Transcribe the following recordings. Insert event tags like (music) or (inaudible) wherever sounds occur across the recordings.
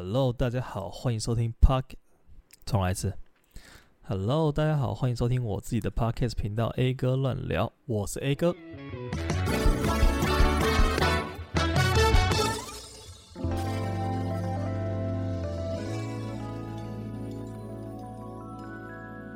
Hello，大家好，欢迎收听 Park。重来一次。Hello，大家好，欢迎收听我自己的 Podcast 频道 A 哥乱聊，我是 A 哥。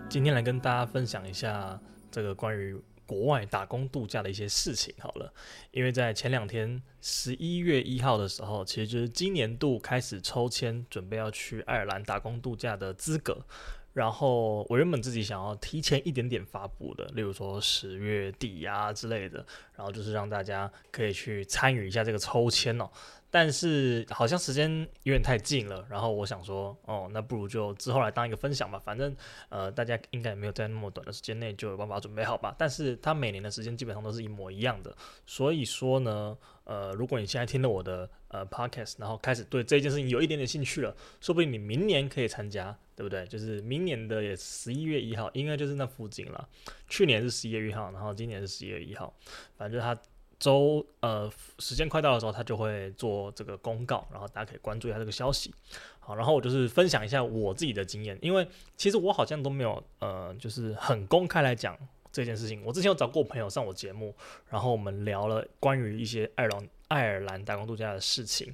今天来跟大家分享一下这个关于。国外打工度假的一些事情好了，因为在前两天十一月一号的时候，其实就是今年度开始抽签，准备要去爱尔兰打工度假的资格。然后我原本自己想要提前一点点发布的，例如说十月底啊之类的，然后就是让大家可以去参与一下这个抽签哦。但是好像时间有点太近了，然后我想说，哦，那不如就之后来当一个分享吧。反正呃，大家应该也没有在那么短的时间内就有办法准备好吧。但是它每年的时间基本上都是一模一样的，所以说呢，呃，如果你现在听了我的呃 podcast，然后开始对这件事情有一点点兴趣了，说不定你明年可以参加，对不对？就是明年的也十一月一号，应该就是那附近了。去年是十一月一号，然后今年是十一月一号，反正它。周呃，时间快到的时候，他就会做这个公告，然后大家可以关注一下这个消息。好，然后我就是分享一下我自己的经验，因为其实我好像都没有呃，就是很公开来讲这件事情。我之前有找过朋友上我节目，然后我们聊了关于一些爱尔兰爱尔兰打工度假的事情，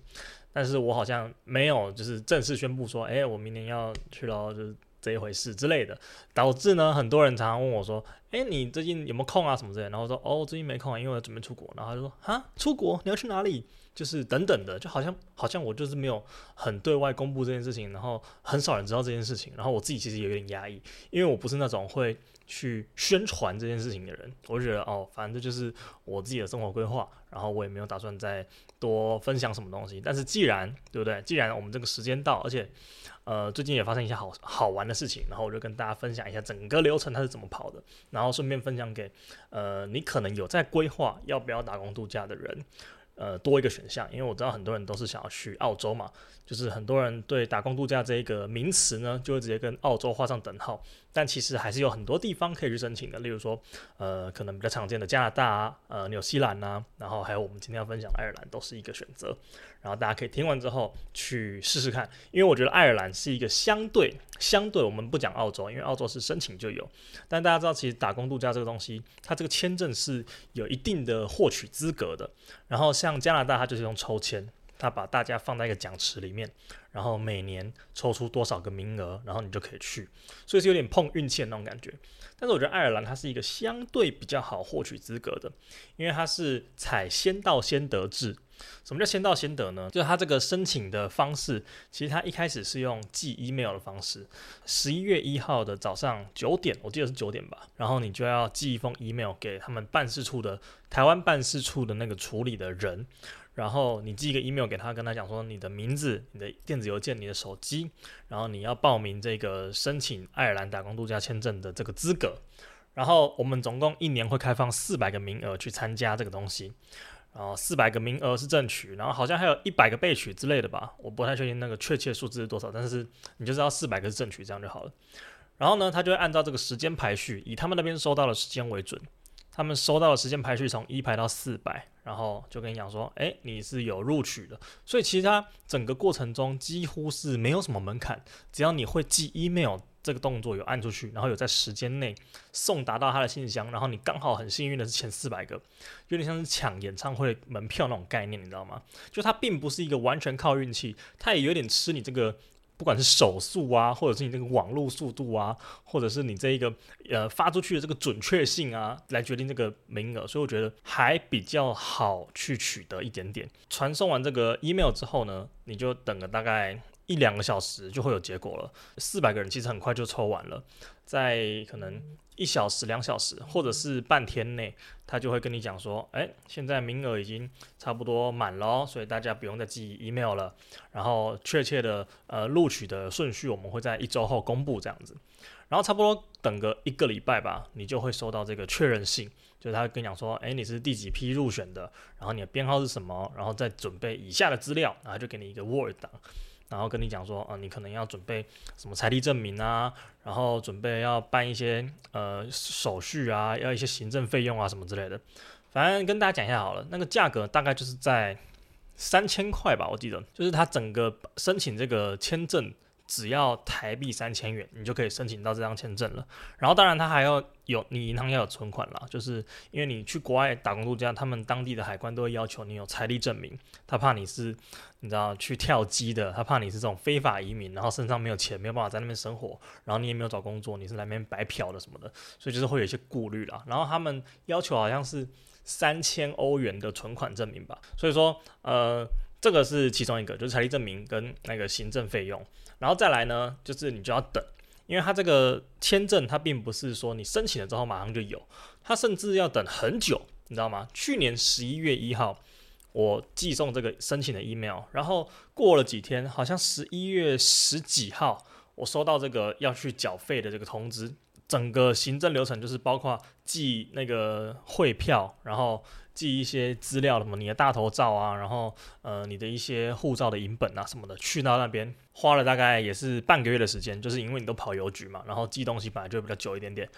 但是我好像没有就是正式宣布说，哎，我明年要去了，就是。这一回事之类的，导致呢，很多人常常问我说：“哎，你最近有没有空啊？什么之类。”然后说：“哦，最近没空，因为我准备出国。”然后他就说：“哈，出国？你要去哪里？”就是等等的，就好像好像我就是没有很对外公布这件事情，然后很少人知道这件事情，然后我自己其实也有点压抑，因为我不是那种会去宣传这件事情的人。我觉得哦，反正就是我自己的生活规划，然后我也没有打算再多分享什么东西。但是既然对不对？既然我们这个时间到，而且。呃，最近也发生一些好好玩的事情，然后我就跟大家分享一下整个流程它是怎么跑的，然后顺便分享给呃你可能有在规划要不要打工度假的人。呃，多一个选项，因为我知道很多人都是想要去澳洲嘛，就是很多人对打工度假这一个名词呢，就会直接跟澳洲画上等号。但其实还是有很多地方可以去申请的，例如说，呃，可能比较常见的加拿大啊，呃，纽西兰啊，然后还有我们今天要分享的爱尔兰，都是一个选择。然后大家可以听完之后去试试看，因为我觉得爱尔兰是一个相对相对，我们不讲澳洲，因为澳洲是申请就有，但大家知道其实打工度假这个东西，它这个签证是有一定的获取资格的。然后像加拿大，它就是用抽签，他把大家放在一个奖池里面。然后每年抽出多少个名额，然后你就可以去，所以是有点碰运气的那种感觉。但是我觉得爱尔兰它是一个相对比较好获取资格的，因为它是采先到先得制。什么叫先到先得呢？就是它这个申请的方式，其实它一开始是用寄 email 的方式。十一月一号的早上九点，我记得是九点吧，然后你就要寄一封 email 给他们办事处的台湾办事处的那个处理的人。然后你寄一个 email 给他，跟他讲说你的名字、你的电子邮件、你的手机，然后你要报名这个申请爱尔兰打工度假签证的这个资格。然后我们总共一年会开放四百个名额去参加这个东西，然后四百个名额是正取，然后好像还有一百个备取之类的吧，我不太确定那个确切数字是多少，但是你就知道四百个是正取，这样就好了。然后呢，他就会按照这个时间排序，以他们那边收到的时间为准。他们收到的时间排序从一排到四百，然后就跟你讲说，诶，你是有录取的，所以其实它整个过程中几乎是没有什么门槛，只要你会寄 email 这个动作有按出去，然后有在时间内送达到他的信箱，然后你刚好很幸运的是前四百个，有点像是抢演唱会门票那种概念，你知道吗？就它并不是一个完全靠运气，它也有点吃你这个。不管是手速啊，或者是你这个网络速度啊，或者是你这一个呃发出去的这个准确性啊，来决定这个名额，所以我觉得还比较好去取得一点点。传送完这个 email 之后呢，你就等个大概一两个小时就会有结果了。四百个人其实很快就抽完了，在可能一小时、两小时或者是半天内，他就会跟你讲说，哎，现在名额已经差不多满了，所以大家不用再寄 email 了。然后确切的呃录取的顺序，我们会在一周后公布这样子。然后差不多等个一个礼拜吧，你就会收到这个确认信，就是他会跟你讲说，哎，你是第几批入选的，然后你的编号是什么，然后再准备以下的资料，然后就给你一个 Word 档。然后跟你讲说，啊、呃，你可能要准备什么财力证明啊，然后准备要办一些呃手续啊，要一些行政费用啊什么之类的。反正跟大家讲一下好了，那个价格大概就是在三千块吧，我记得，就是他整个申请这个签证。只要台币三千元，你就可以申请到这张签证了。然后，当然，他还要有你银行要有存款啦，就是因为你去国外打工度假，他们当地的海关都会要求你有财力证明，他怕你是你知道去跳机的，他怕你是这种非法移民，然后身上没有钱，没有办法在那边生活，然后你也没有找工作，你是来那边白嫖的什么的，所以就是会有一些顾虑啦。然后他们要求好像是三千欧元的存款证明吧，所以说呃。这个是其中一个，就是财力证明跟那个行政费用，然后再来呢，就是你就要等，因为它这个签证它并不是说你申请了之后马上就有，它甚至要等很久，你知道吗？去年十一月一号我寄送这个申请的 email，然后过了几天，好像十一月十几号我收到这个要去缴费的这个通知，整个行政流程就是包括寄那个汇票，然后。寄一些资料什么，你的大头照啊，然后呃，你的一些护照的影本啊什么的，去到那边花了大概也是半个月的时间，就是因为你都跑邮局嘛，然后寄东西本来就比较久一点点。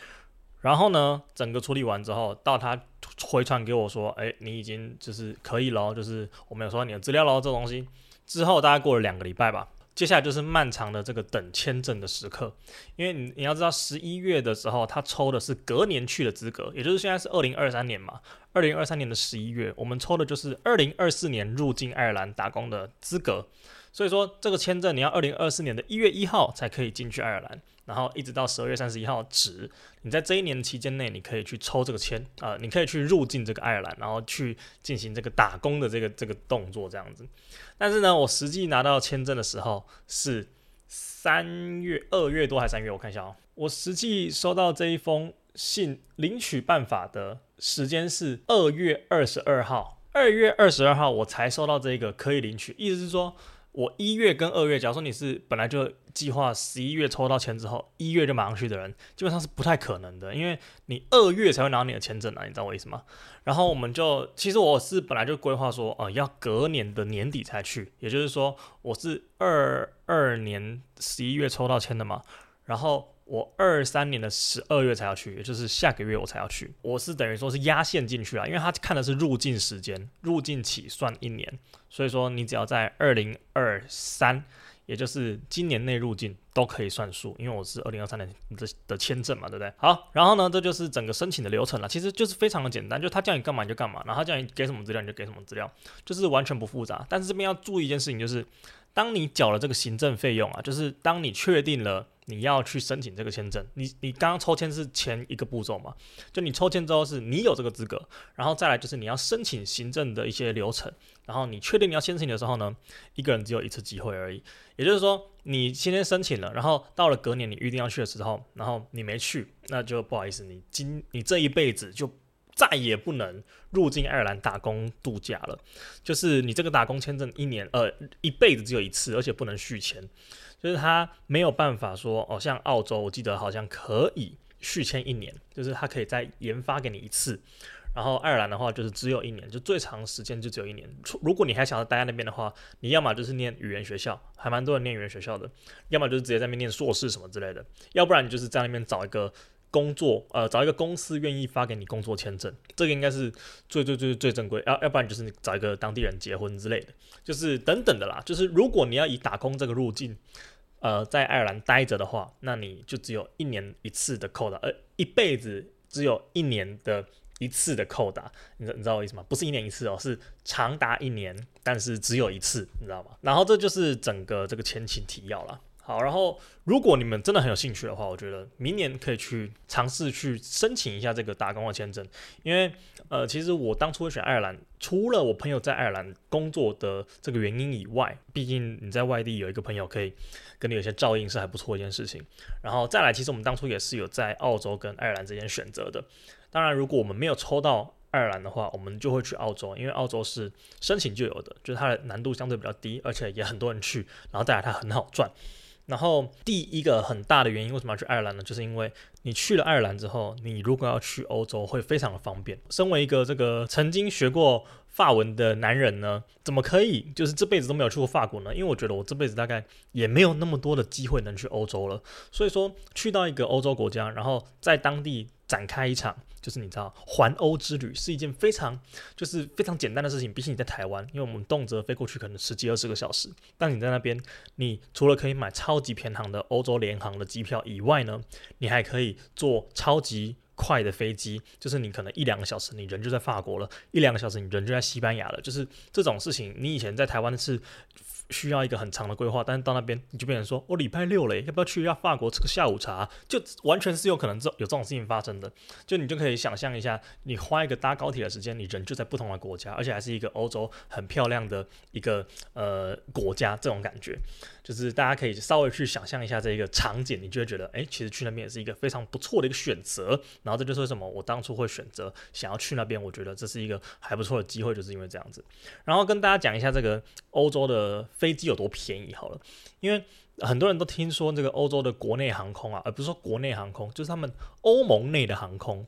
然后呢，整个处理完之后，到他回传给我说，哎，你已经就是可以了，就是我没有收到你的资料喽，这东西之后大概过了两个礼拜吧。接下来就是漫长的这个等签证的时刻，因为你你要知道，十一月的时候他抽的是隔年去的资格，也就是现在是二零二三年嘛，二零二三年的十一月，我们抽的就是二零二四年入境爱尔兰打工的资格，所以说这个签证你要二零二四年的一月一号才可以进去爱尔兰。然后一直到十二月三十一号止，你在这一年期间内，你可以去抽这个签啊、你可以去入境这个爱尔兰，然后去进行这个打工的这个这个动作这样子。但是呢，我实际拿到签证的时候是三月二月多还是三月？我看一下哦，我实际收到这一封信领取办法的时间是二月二十二号，二月二十二号我才收到这个可以领取，意思是说。我一月跟二月，假如说你是本来就计划十一月抽到签之后，一月就马上去的人，基本上是不太可能的，因为你二月才会拿到你的签证啊，你知道我意思吗？然后我们就，其实我是本来就规划说，呃，要隔年的年底才去，也就是说我是二二年十一月抽到签的嘛，然后。我二三年的十二月才要去，也就是下个月我才要去。我是等于说是压线进去了，因为他看的是入境时间，入境起算一年，所以说你只要在二零二三，也就是今年内入境都可以算数，因为我是二零二三年的的签证嘛，对不对？好，然后呢，这就是整个申请的流程了，其实就是非常的简单，就他叫你干嘛你就干嘛，然后他叫你给什么资料你就给什么资料，就是完全不复杂。但是这边要注意一件事情，就是当你缴了这个行政费用啊，就是当你确定了。你要去申请这个签证，你你刚刚抽签是前一个步骤嘛？就你抽签之后是你有这个资格，然后再来就是你要申请行政的一些流程，然后你确定你要申请的时候呢，一个人只有一次机会而已。也就是说，你今天申请了，然后到了隔年你预定要去的时候，然后你没去，那就不好意思，你今你这一辈子就再也不能入境爱尔兰打工度假了。就是你这个打工签证一年呃一辈子只有一次，而且不能续签。就是他没有办法说哦，像澳洲，我记得好像可以续签一年，就是他可以再研发给你一次。然后爱尔兰的话，就是只有一年，就最长时间就只有一年。如果你还想要待在那边的话，你要么就是念语言学校，还蛮多人念语言学校的；要么就是直接在那边念硕士什么之类的；要不然你就是在那边找一个工作，呃，找一个公司愿意发给你工作签证，这个应该是最最最最正规。要要不然就是你找一个当地人结婚之类的，就是等等的啦。就是如果你要以打工这个路径。呃，在爱尔兰待着的话，那你就只有一年一次的扣打，呃，一辈子只有一年的一次的扣打，你你知道我意思吗？不是一年一次哦，是长达一年，但是只有一次，你知道吗？然后这就是整个这个前情提要了。好，然后如果你们真的很有兴趣的话，我觉得明年可以去尝试去申请一下这个打工的签证，因为呃，其实我当初会选爱尔兰，除了我朋友在爱尔兰工作的这个原因以外，毕竟你在外地有一个朋友可以跟你有些照应是还不错一件事情。然后再来，其实我们当初也是有在澳洲跟爱尔兰之间选择的。当然，如果我们没有抽到爱尔兰的话，我们就会去澳洲，因为澳洲是申请就有的，就是它的难度相对比较低，而且也很多人去，然后再来它很好赚。然后第一个很大的原因，为什么要去爱尔兰呢？就是因为你去了爱尔兰之后，你如果要去欧洲，会非常的方便。身为一个这个曾经学过法文的男人呢，怎么可以就是这辈子都没有去过法国呢？因为我觉得我这辈子大概也没有那么多的机会能去欧洲了。所以说，去到一个欧洲国家，然后在当地展开一场，就是你知道环欧之旅是一件非常就是非常简单的事情。比起你在台湾，因为我们动辄飞过去可能十几二十个小时，但你在那边，你除了可以买超级偏航的欧洲联航的机票以外呢，你还可以坐超级快的飞机，就是你可能一两个小时，你人就在法国了；一两个小时，你人就在西班牙了。就是这种事情，你以前在台湾是。需要一个很长的规划，但是到那边你就变成说，我、礼拜六嘞，要不要去一下法国吃个下午茶？就完全是有可能这有这种事情发生的。就你就可以想象一下，你花一个搭高铁的时间，你人就在不同的国家，而且还是一个欧洲很漂亮的一个呃国家，这种感觉。就是大家可以稍微去想象一下这一个场景，你就会觉得，哎，其实去那边也是一个非常不错的一个选择。然后这就是为什么我当初会选择想要去那边，我觉得这是一个还不错的机会，就是因为这样子。然后跟大家讲一下这个欧洲的飞机有多便宜好了，因为很多人都听说这个欧洲的国内航空啊，而不是说国内航空，就是他们欧盟内的航空。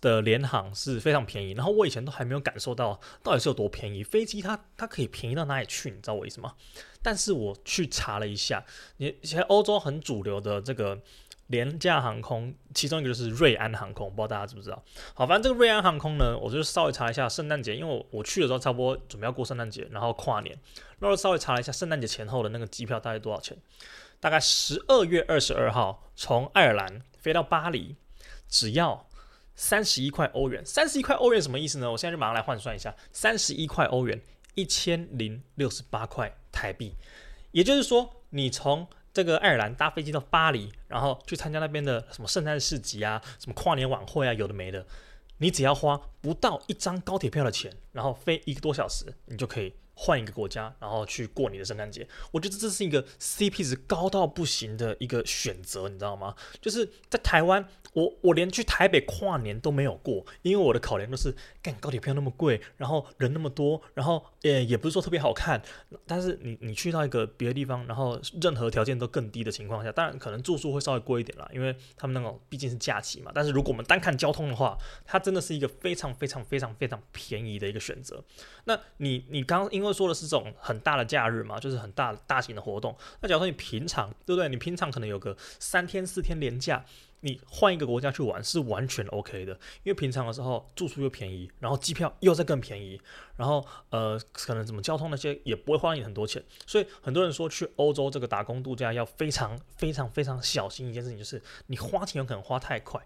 的联航是非常便宜，然后我以前都还没有感受到到底是有多便宜。飞机它它可以便宜到哪里去？你知道我意思吗？但是我去查了一下，你现在欧洲很主流的这个廉价航空，其中一个就是瑞安航空，不知道大家知不知道？好，反正这个瑞安航空呢，我就稍微查一下圣诞节，因为我我去的时候差不多准备要过圣诞节，然后跨年，然后稍微查了一下圣诞节前后的那个机票大概多少钱？大概十二月二十二号从爱尔兰飞到巴黎，只要。三十一块欧元，三十一块欧元什么意思呢？我现在就马上来换算一下，三十一块欧元，一千零六十八块台币。也就是说，你从这个爱尔兰搭飞机到巴黎，然后去参加那边的什么圣诞市集啊，什么跨年晚会啊，有的没的，你只要花不到一张高铁票的钱，然后飞一个多小时，你就可以。换一个国家，然后去过你的圣诞节，我觉得这是一个 CP 值高到不行的一个选择，你知道吗？就是在台湾，我我连去台北跨年都没有过，因为我的考量都是，干高铁票那么贵，然后人那么多，然后也也不是说特别好看。但是你你去到一个别的地方，然后任何条件都更低的情况下，当然可能住宿会稍微贵一点啦，因为他们那种毕竟是假期嘛。但是如果我们单看交通的话，它真的是一个非常非常非常非常便宜的一个选择。那你你刚因为说的是这种很大的假日嘛，就是很大大型的活动。那假如说你平常，对不对？你平常可能有个三天四天连假。你换一个国家去玩是完全 OK 的，因为平常的时候住宿又便宜，然后机票又在更便宜，然后呃可能什么交通那些也不会花你很多钱，所以很多人说去欧洲这个打工度假要非常非常非常小心一件事情，就是你花钱有可能花太快，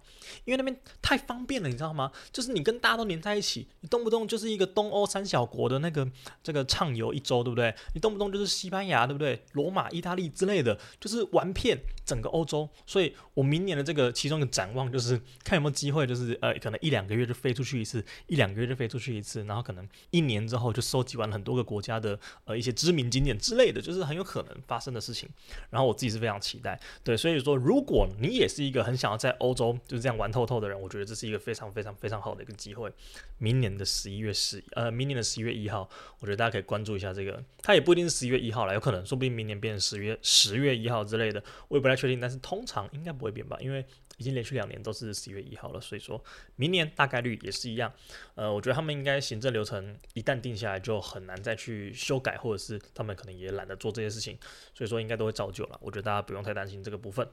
因为那边太方便了，你知道吗？就是你跟大家都黏在一起，你动不动就是一个东欧三小国的那个这个畅游一周，对不对？你动不动就是西班牙，对不对？罗马、意大利之类的，就是玩遍整个欧洲，所以我明年的这个。其中一个展望就是看有没有机会，就是呃，可能一两个月就飞出去一次，一两个月就飞出去一次，然后可能一年之后就收集完了很多个国家的呃一些知名景点之类的，就是很有可能发生的事情。然后我自己是非常期待，对，所以说如果你也是一个很想要在欧洲就是这样玩透透的人，我觉得这是一个非常非常非常好的一个机会。明年的十一月十呃，明年的十一月一号，我觉得大家可以关注一下这个，它也不一定是十一月一号了，有可能说不定明年变成十月十月一号之类的，我也不太确定，但是通常应该不会变吧，因为。已经连续两年都是十月一号了，所以说明年大概率也是一样。呃，我觉得他们应该行政流程一旦定下来，就很难再去修改，或者是他们可能也懒得做这些事情，所以说应该都会照旧了。我觉得大家不用太担心这个部分。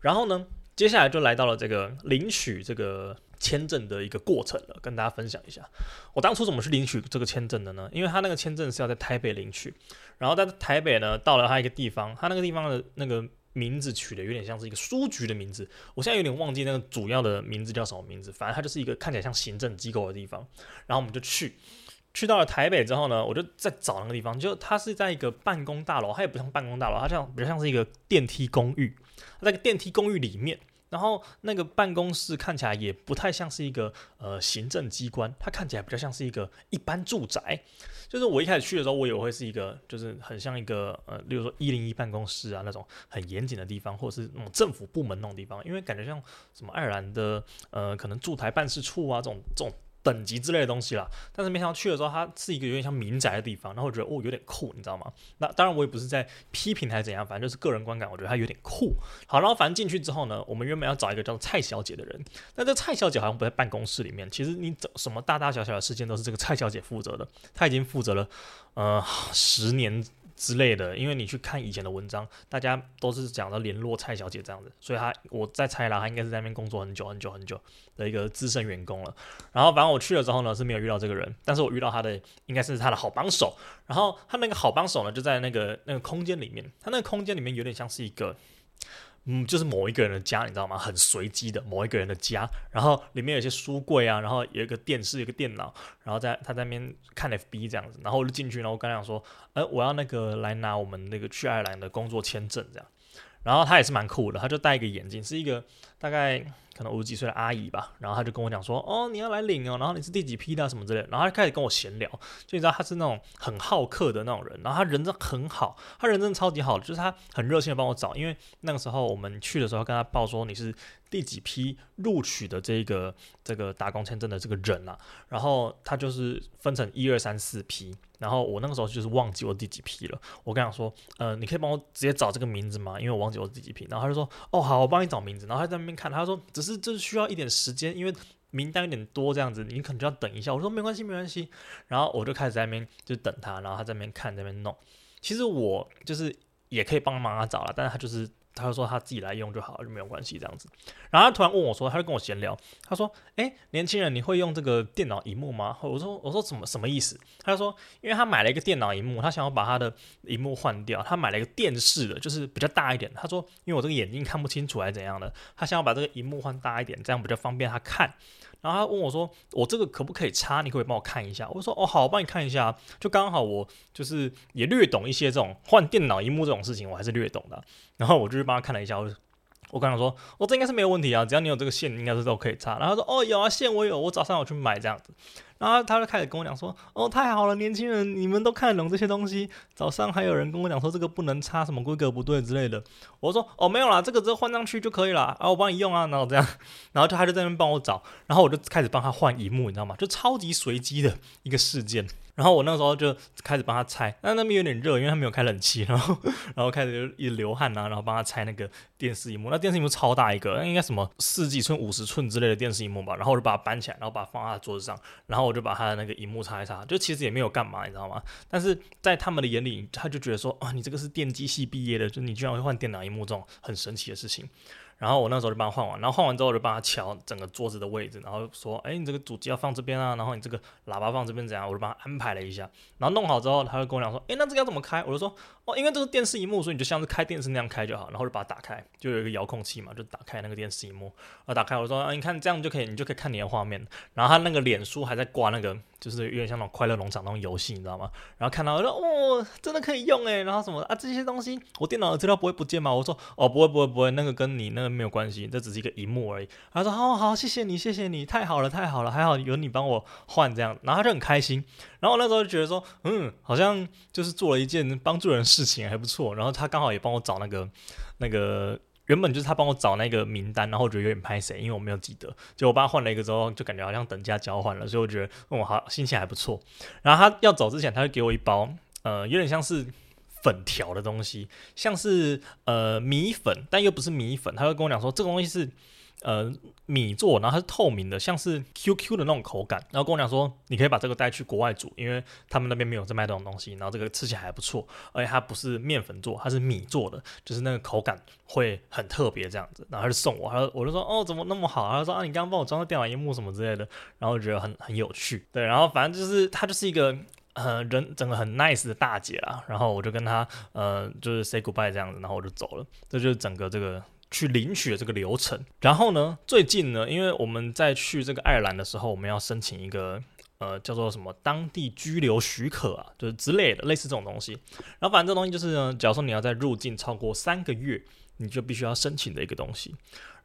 然后呢，接下来就来到了这个领取这个签证的一个过程了，跟大家分享一下我当初怎么去领取这个签证的呢？因为他那个签证是要在台北领取，然后在台北呢，到了他一个地方，他那个地方的那个。名字取的有点像是一个书局的名字，我现在有点忘记那个主要的名字叫什么名字，反正它就是一个看起来像行政机构的地方。然后我们就去，去到了台北之后呢，我就在找那个地方，就它是在一个办公大楼，它也不像办公大楼，它像比较像是一个电梯公寓，它在个电梯公寓里面。然后那个办公室看起来也不太像是一个呃行政机关，它看起来比较像是一个一般住宅。就是我一开始去的时候，我以为会是一个就是很像一个呃，例如说一零一办公室啊那种很严谨的地方，或者是那种政府部门那种地方，因为感觉像什么爱尔兰的呃可能驻台办事处啊这种这种。等级之类的东西啦，但是没想到去的时候，它是一个有点像民宅的地方，然后我觉得哦有点酷，你知道吗？那当然我也不是在批评还是怎样，反正就是个人观感，我觉得它有点酷。好，然后反正进去之后呢，我们原本要找一个叫做蔡小姐的人，但这蔡小姐好像不在办公室里面。其实你整什么大大小小的事件都是这个蔡小姐负责的，她已经负责了呃十年。之类的，因为你去看以前的文章，大家都是讲到联络蔡小姐这样子，所以她我在猜啦，她应该是在那边工作很久很久很久的一个资深员工了。然后反正我去了之后呢，是没有遇到这个人，但是我遇到他的应该是他的好帮手。然后他那个好帮手呢，就在那个那个空间里面，他那个空间里面有点像是一个。嗯，就是某一个人的家，你知道吗？很随机的某一个人的家，然后里面有些书柜啊，然后有一个电视，一个电脑，然后在他在那边看 FB 这样子，然后我就进去，然后我跟他讲说，呃，我要那个来拿我们那个去爱尔兰的工作签证这样，然后他也是蛮酷的，他就戴一个眼镜，是一个大概。可能五十几岁的阿姨吧，然后她就跟我讲说，哦，你要来领哦，然后你是第几批的什么之类的，然后她开始跟我闲聊，就你知道她是那种很好客的那种人，然后他人真的很好，他人真的超级好，就是他很热心的帮我找，因为那个时候我们去的时候跟他报说你是第几批录取的这个这个打工签证的这个人啊，然后他就是分成一二三四批，然后我那个时候就是忘记我第几批了，我跟他说，呃，你可以帮我直接找这个名字吗？因为我忘记我第几批，然后他就说，哦，好，我帮你找名字，然后他在那边看，他说只是。这这需要一点时间，因为名单有点多，这样子你可能就要等一下。我说没关系，没关系。然后我就开始在那边就等他，然后他在那边看，在那边弄。其实我就是也可以帮忙他找了，但是他就是。他就说他自己来用就好，就没有关系这样子。然后他突然问我说，他就跟我闲聊，他说：“诶，年轻人，你会用这个电脑荧幕吗？”我说：“我说什么什么意思？”他就说：“因为他买了一个电脑荧幕，他想要把他的荧幕换掉，他买了一个电视的，就是比较大一点。他说，因为我这个眼睛看不清楚还是怎样的，他想要把这个荧幕换大一点，这样比较方便他看。”然后他问我说：“我这个可不可以插？你可不可以帮我看一下？”我说：“哦，好，我帮你看一下。”就刚好我就是也略懂一些这种换电脑荧幕这种事情，我还是略懂的。然后我就去帮他看了一下。我我刚刚说：“、哦、这应该是没有问题啊，只要你有这个线，应该是都可以插。”然后他说：“哦，有啊，线我有，我早上我去买这样子。”然后他就开始跟我讲说：“哦，太好了，年轻人，你们都看得懂这些东西。早上还有人跟我讲说这个不能插，什么规格不对之类的。”我说：“哦，没有啦，这个只要换上去就可以了。啊，我帮你用啊。”然后这样，(laughs) 然后就他就在那边帮我找，然后我就开始帮他换荧幕，你知道吗？就超级随机的一个事件。然后我那时候就开始帮他拆，但那边有点热，因为他没有开冷气，(laughs) 然后然后开始就一流汗啊，然后帮他拆那个电视荧幕。那电视荧幕超大一个，那应该什么四几寸、五十寸之类的电视荧幕吧。然后我就把它搬起来，然后把它放在桌子上，然后我就把他的那个荧幕擦一擦，就其实也没有干嘛，你知道吗？但是在他们的眼里，他就觉得说啊，你这个是电机系毕业的，就你居然会换电脑荧幕这种很神奇的事情。然后我那时候就帮他换完，然后换完之后我就帮他乔整个桌子的位置，然后说，哎，你这个主机要放这边啊，然后你这个喇叭放这边怎样？我就帮他安排了一下，然后弄好之后，他就跟我讲说，哎，那这个要怎么开？我就说，哦，因为这是电视荧幕，所以你就像是开电视那样开就好，然后就把它打开，就有一个遥控器嘛，就打开那个电视荧幕，然后打开，我说，啊，你看这样就可以，你就可以看你的画面。然后他那个脸书还在挂那个。就是有点像那种快乐农场那种游戏，你知道吗？然后看到我说哦，真的可以用诶。然后什么啊，这些东西我电脑的资料不会不见吗？我说哦，不会不会不会，那个跟你那个没有关系，这只是一个荧幕而已。他说好好，谢谢你谢谢你，太好了太好了，还好有你帮我换这样，然后他就很开心。然后我那时候就觉得说，嗯，好像就是做了一件帮助人事情，还不错。然后他刚好也帮我找那个那个。原本就是他帮我找那个名单，然后我觉得有点拍谁，因为我没有记得。就我帮他换了一个之后，就感觉好像等价交换了，所以我觉得我、好心情还不错。然后他要走之前，他就给我一包，呃，有点像是粉条的东西，像是呃米粉，但又不是米粉。他会跟我讲说，这个东西是。呃，米做，然后它是透明的，像是 QQ 的那种口感。然后跟我讲说，你可以把这个带去国外煮，因为他们那边没有在卖这种东西。然后这个吃起来还不错，而且它不是面粉做，它是米做的，就是那个口感会很特别这样子。然后他就送我，他说我就说哦，怎么那么好？他说啊，你刚刚帮我装个电脑荧幕什么之类的。然后觉得很很有趣，对。然后反正就是他就是一个呃人整个很 nice 的大姐啊。然后我就跟他呃就是 say goodbye 这样子，然后我就走了。这就是整个这个。去领取的这个流程，然后呢，最近呢，因为我们在去这个爱尔兰的时候，我们要申请一个呃叫做什么当地居留许可啊，就是之类的，类似这种东西。然后反正这东西就是呢，假如说你要在入境超过三个月，你就必须要申请的一个东西。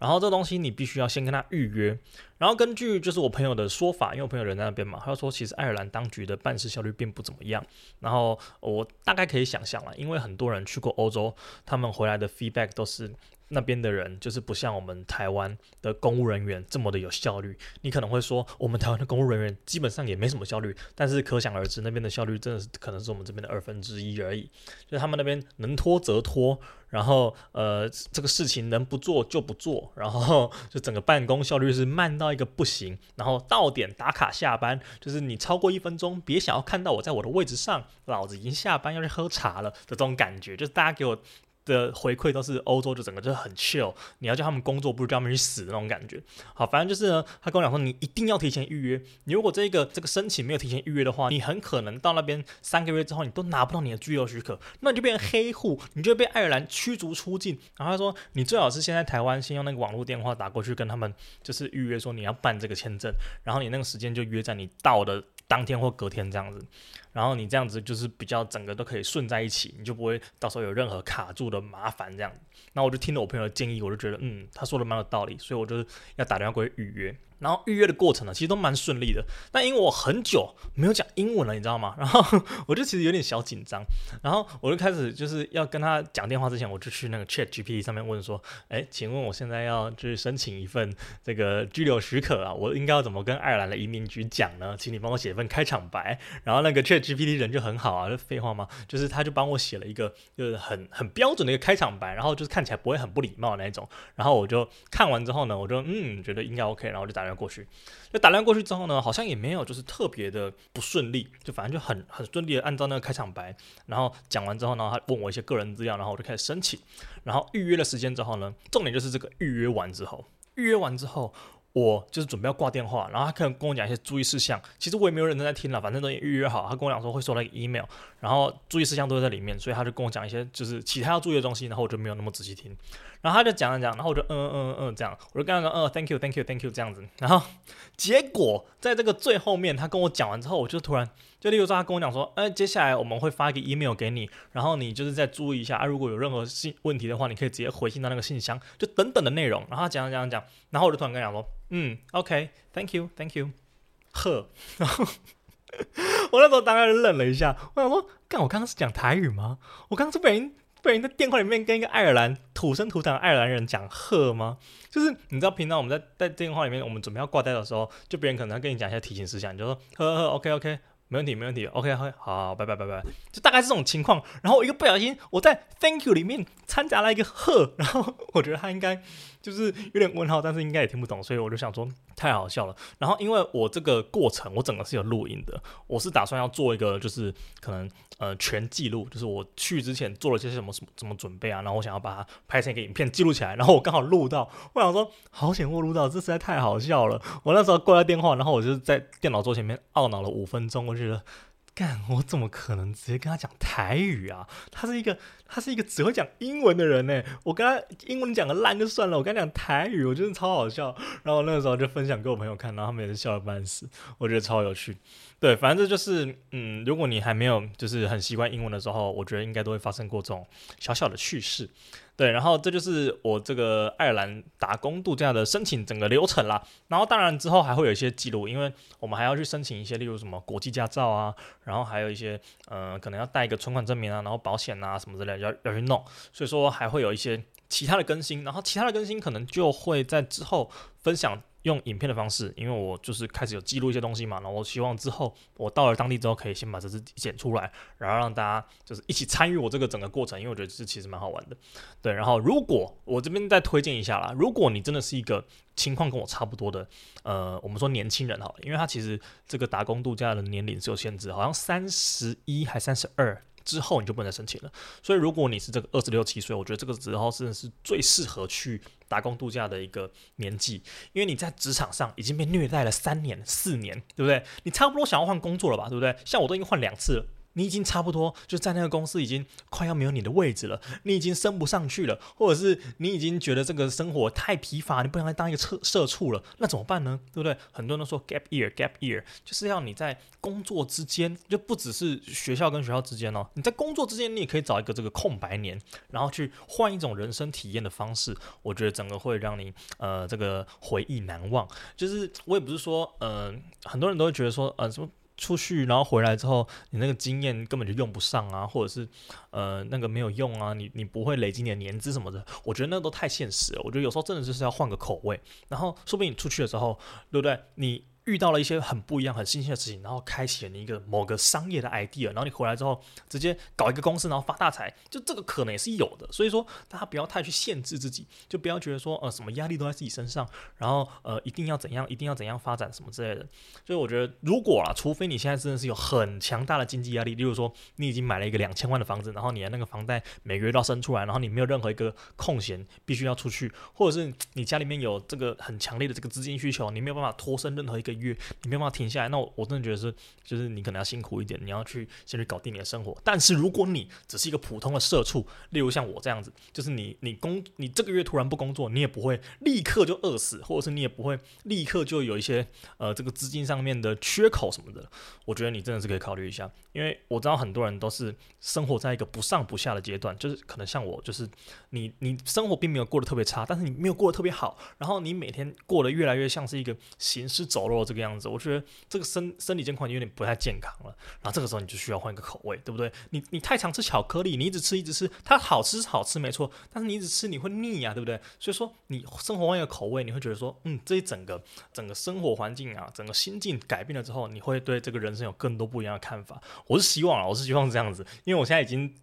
然后这东西你必须要先跟他预约。然后根据就是我朋友的说法，因为我朋友人在那边嘛，他说其实爱尔兰当局的办事效率并不怎么样。然后我大概可以想象了，因为很多人去过欧洲，他们回来的 feedback 都是。那边的人就是不像我们台湾的公务人员这么的有效率。你可能会说，我们台湾的公务人员基本上也没什么效率，但是可想而知，那边的效率真的是可能是我们这边的二分之一而已。就是他们那边能拖则拖，然后呃这个事情能不做就不做，然后 (laughs) 就整个办公效率是慢到一个不行，然后到点打卡下班，就是你超过一分钟别想要看到我在我的位置上，老子已经下班要去喝茶了的这种感觉，就是大家给我。的回馈都是欧洲，就整个就很 chill。你要叫他们工作，不如叫他们去死那种感觉。好，反正就是呢，他跟我讲说，你一定要提前预约。你如果这个这个申请没有提前预约的话，你很可能到那边三个月之后，你都拿不到你的居留许可，那你就变成黑户，你就会被爱尔兰驱逐出境。然后他说，你最好是先在台湾先用那个网络电话打过去跟他们，就是预约说你要办这个签证，然后你那个时间就约在你到的当天或隔天这样子。然后你这样子就是比较整个都可以顺在一起，你就不会到时候有任何卡住的麻烦这样。那我就听了我朋友的建议，我就觉得嗯，他说的蛮有道理，所以我就要打电话过去预约。然后预约的过程呢，其实都蛮顺利的。但因为我很久没有讲英文了，你知道吗？然后我就其实有点小紧张。然后我就开始就是要跟他讲电话之前，我就去那个 Chat GPT 上面问说：“哎，请问我现在要去申请一份这个居留许可啊，我应该要怎么跟爱尔兰的移民局讲呢？请你帮我写一份开场白。”然后那个 Chat GPT 人就很好啊，就废话嘛，就是他就帮我写了一个就是很很标准的一个开场白，然后就是看起来不会很不礼貌的那种。然后我就看完之后呢，我就嗯觉得应该 OK，然后我就打量过去。就打量过去之后呢，好像也没有就是特别的不顺利，就反正就很很顺利的按照那个开场白，然后讲完之后呢，他问我一些个人资料，然后我就开始申请，然后预约了时间之后呢，重点就是这个预约完之后，预约完之后。我就是准备要挂电话，然后他可能跟我讲一些注意事项。其实我也没有认真在听了，反正都已经预约好。他跟我讲说会收到一个 email，然后注意事项都在里面，所以他就跟我讲一些就是其他要注意的东西，然后我就没有那么仔细听。然后他就讲了讲，然后我就嗯嗯嗯嗯这样，我就跟他说嗯，thank you，thank you，thank you 这样子。然后结果在这个最后面，他跟我讲完之后，我就突然。就例如说，他跟我讲说，哎，接下来我们会发一个 email 给你，然后你就是再注意一下啊，如果有任何信问题的话，你可以直接回信到那个信箱，就等等的内容。然后他讲讲讲，然后我就突然跟他讲说，嗯，OK，Thank you，Thank you，呵。然 (laughs) 后我那时候当然愣了一下，我想说，干，我刚刚是讲台语吗？我刚刚是被人被人在电话里面跟一个爱尔兰土生土长的爱尔兰人讲呵吗？就是你知道，平常我们在在电话里面，我们准备要挂掉的时候，就别人可能要跟你讲一些提醒事项，你就说呵呵，OK，OK。没问题，没问题。OK，OK，好，好，拜拜，拜拜。就大概是这种情况。然后我一个不小心，我在 Thank you 里面掺杂了一个呵，然后我觉得他应该就是有点问号，但是应该也听不懂，所以我就想说太好笑了。然后因为我这个过程我整个是有录音的，我是打算要做一个就是可能呃全记录，就是我去之前做了些什么什么怎么准备啊，然后我想要把它拍成一个影片记录起来。然后我刚好录到，我想说好险我录到，这实在太好笑了。我那时候挂了电话，然后我就在电脑桌前面懊恼了五分钟，我就觉得。干，我怎么可能直接跟他讲台语啊？他是一个，他是一个只会讲英文的人呢。我跟他英文讲的烂就算了，我跟他讲台语，我觉得超好笑。然后那个时候就分享给我朋友看，然后他们也是笑得半死，我觉得超有趣。对，反正这就是，嗯，如果你还没有就是很习惯英文的时候，我觉得应该都会发生过这种小小的趣事。对，然后这就是我这个爱尔兰打工度假的申请整个流程啦。然后当然之后还会有一些记录，因为我们还要去申请一些，例如什么国际驾照啊，然后还有一些，呃，可能要带一个存款证明啊，然后保险啊什么之类要要去弄。所以说还会有一些其他的更新，然后其他的更新可能就会在之后分享。用影片的方式，因为我就是开始有记录一些东西嘛，然后我希望之后我到了当地之后，可以先把这支剪出来，然后让大家就是一起参与我这个整个过程，因为我觉得这其实蛮好玩的。对，然后如果我这边再推荐一下啦，如果你真的是一个情况跟我差不多的，呃，我们说年轻人哈，因为他其实这个打工度假的年龄是有限制，好像三十一还三十二。之后你就不能再申请了，所以如果你是这个二十六七岁，我觉得这个时候真的是最适合去打工度假的一个年纪，因为你在职场上已经被虐待了三年四年，对不对？你差不多想要换工作了吧，对不对？像我都已经换两次了。你已经差不多就在那个公司已经快要没有你的位置了，你已经升不上去了，或者是你已经觉得这个生活太疲乏，你不想再当一个社社畜了，那怎么办呢？对不对？很多人都说 gap year，gap year 就是要你在工作之间，就不只是学校跟学校之间哦，你在工作之间，你也可以找一个这个空白年，然后去换一种人生体验的方式，我觉得整个会让你呃这个回忆难忘。就是我也不是说呃很多人都会觉得说呃什么。出去，然后回来之后，你那个经验根本就用不上啊，或者是呃那个没有用啊，你你不会累积你的年资什么的。我觉得那都太现实了。我觉得有时候真的就是要换个口味，然后说不定你出去的时候，对不对？你遇到了一些很不一样、很新鲜的事情，然后开启了你一个某个商业的 idea，然后你回来之后直接搞一个公司，然后发大财，就这个可能也是有的。所以说，大家不要太去限制自己，就不要觉得说呃什么压力都在自己身上，然后呃一定要怎样，一定要怎样发展什么之类的。所以我觉得，如果啊，除非你现在真的是有很强大的经济压力，例如说你已经买了一个两千万的房子，然后你的那个房贷每个月都要生出来，然后你没有任何一个空闲必须要出去，或者是你家里面有这个很强烈的这个资金需求，你没有办法脱身任何一个月，你没有办法停下来，那我我真的觉得是，就是你可能要辛苦一点，你要去先去搞定你的生活。但是如果你只是一个普通的社畜，例如像我这样子，就是你你工你这个月突然不工作，你也不会立刻就饿死，或者是你也不会立刻就有一些呃这个资金上面的缺口什么的，我觉得你真的是可以考虑一下，因为我知道很多人都是生活在一个不上不下的阶段，就是可能像我，就是你你生活并没有过得特别差，但是你没有过得特别好，然后你每天过得越来越像是一个行尸走肉这个样子，我觉得这个身身体健康有点不太健康了。然后这个时候你就需要换一个口味，对不对？你你太常吃巧克力，你一直吃一直吃，它好吃是好吃没错，但是你一直吃你会腻呀，对不对？所以说你生活换一个口味，你会觉得说，嗯，这一整个整个生活环境啊，整个心境改变了之后，你会对这个人生有更多不一样的看法。我是希望啊，我是希望这样子，因为我现在已经。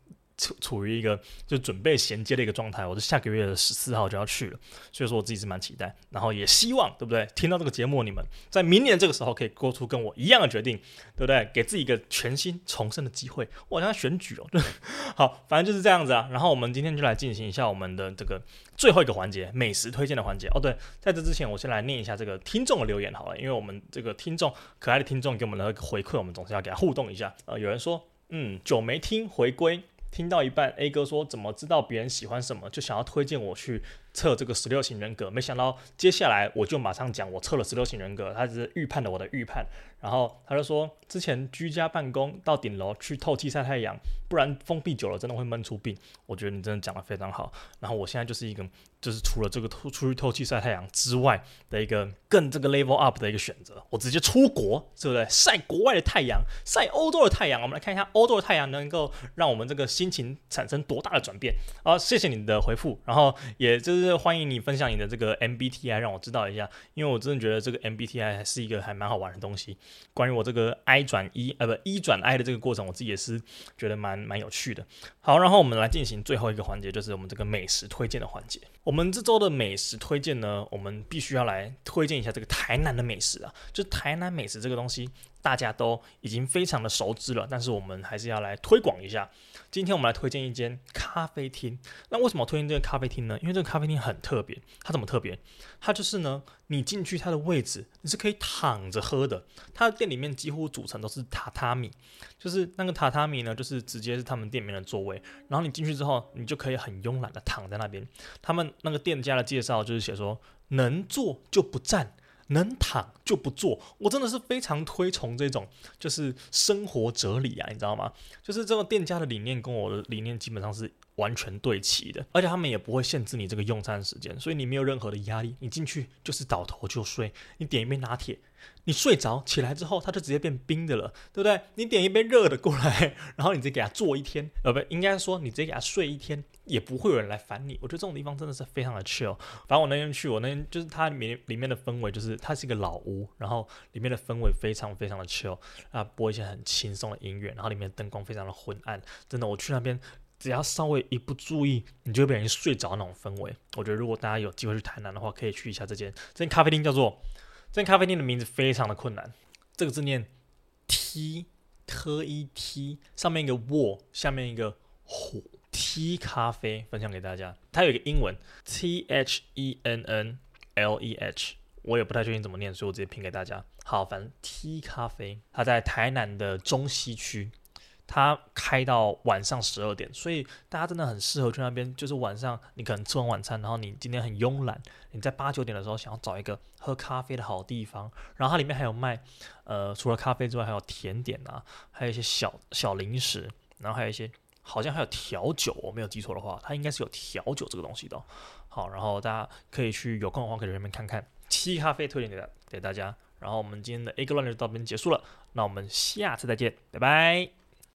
处处于一个就准备衔接的一个状态，我是下个月的十四号就要去了，所以说我自己是蛮期待，然后也希望对不对？听到这个节目，你们在明年这个时候可以做出跟我一样的决定，对不对？给自己一个全新重生的机会。我好像选举哦，对，(laughs) 好，反正就是这样子啊。然后我们今天就来进行一下我们的这个最后一个环节——美食推荐的环节。哦，对，在这之前，我先来念一下这个听众的留言好了，因为我们这个听众可爱的听众给我们的回馈，我们总是要给他互动一下。呃，有人说，嗯，久没听，回归。听到一半，A 哥说：“怎么知道别人喜欢什么，就想要推荐我去测这个十六型人格？没想到接下来我就马上讲我测了十六型人格，他只是预判了我的预判。然后他就说，之前居家办公到顶楼去透气晒太阳，不然封闭久了真的会闷出病。我觉得你真的讲得非常好。然后我现在就是一个。”就是除了这个出出去透气晒太阳之外的一个更这个 level up 的一个选择，我直接出国，对不对？晒国外的太阳，晒欧洲的太阳。我们来看一下欧洲的太阳能够让我们这个心情产生多大的转变。好，谢谢你的回复，然后也就是欢迎你分享你的这个 MBTI，让我知道一下，因为我真的觉得这个 MBTI 还是一个还蛮好玩的东西。关于我这个 I 转 E，呃，不，E 转 I 的这个过程，我自己也是觉得蛮蛮有趣的。好，然后我们来进行最后一个环节，就是我们这个美食推荐的环节。我们这周的美食推荐呢，我们必须要来推荐一下这个台南的美食啊。就台南美食这个东西，大家都已经非常的熟知了，但是我们还是要来推广一下。今天我们来推荐一间咖啡厅。那为什么推荐这个咖啡厅呢？因为这个咖啡厅很特别。它怎么特别？它就是呢，你进去它的位置，你是可以躺着喝的。它的店里面几乎组成都是榻榻米，就是那个榻榻米呢，就是直接是他们店里面的座位。然后你进去之后，你就可以很慵懒的躺在那边。他们那个店家的介绍就是写说，能坐就不站。能躺就不坐，我真的是非常推崇这种就是生活哲理啊，你知道吗？就是这个店家的理念跟我的理念基本上是完全对齐的，而且他们也不会限制你这个用餐时间，所以你没有任何的压力，你进去就是倒头就睡，你点一杯拿铁。你睡着起来之后，它就直接变冰的了，对不对？你点一杯热的过来，然后你直接给它坐一天，呃，不，应该说你直接给它睡一天，也不会有人来烦你。我觉得这种地方真的是非常的 chill。反正我那天去，我那天就是它里面里面的氛围，就是它是一个老屋，然后里面的氛围非常非常的 chill，啊，播一些很轻松的音乐，然后里面灯光非常的昏暗，真的，我去那边只要稍微一不注意，你就会被人睡着那种氛围。我觉得如果大家有机会去台南的话，可以去一下这间这间咖啡厅，叫做。这间咖啡店的名字非常的困难，这个字念 T T E T，上面一个卧，下面一个火，T 咖啡分享给大家。它有一个英文 T H E N N L E H，我也不太确定怎么念，所以我直接拼给大家。好，反正 T 咖啡，它在台南的中西区。它开到晚上十二点，所以大家真的很适合去那边。就是晚上你可能吃完晚餐，然后你今天很慵懒，你在八九点的时候想要找一个喝咖啡的好地方。然后它里面还有卖，呃，除了咖啡之外，还有甜点啊，还有一些小小零食，然后还有一些好像还有调酒，我没有记错的话，它应该是有调酒这个东西的。好，然后大家可以去有空的话可以去那边看看。七咖啡推荐给大给大家。然后我们今天的 A 哥乱流就到这边结束了，那我们下次再见，拜拜。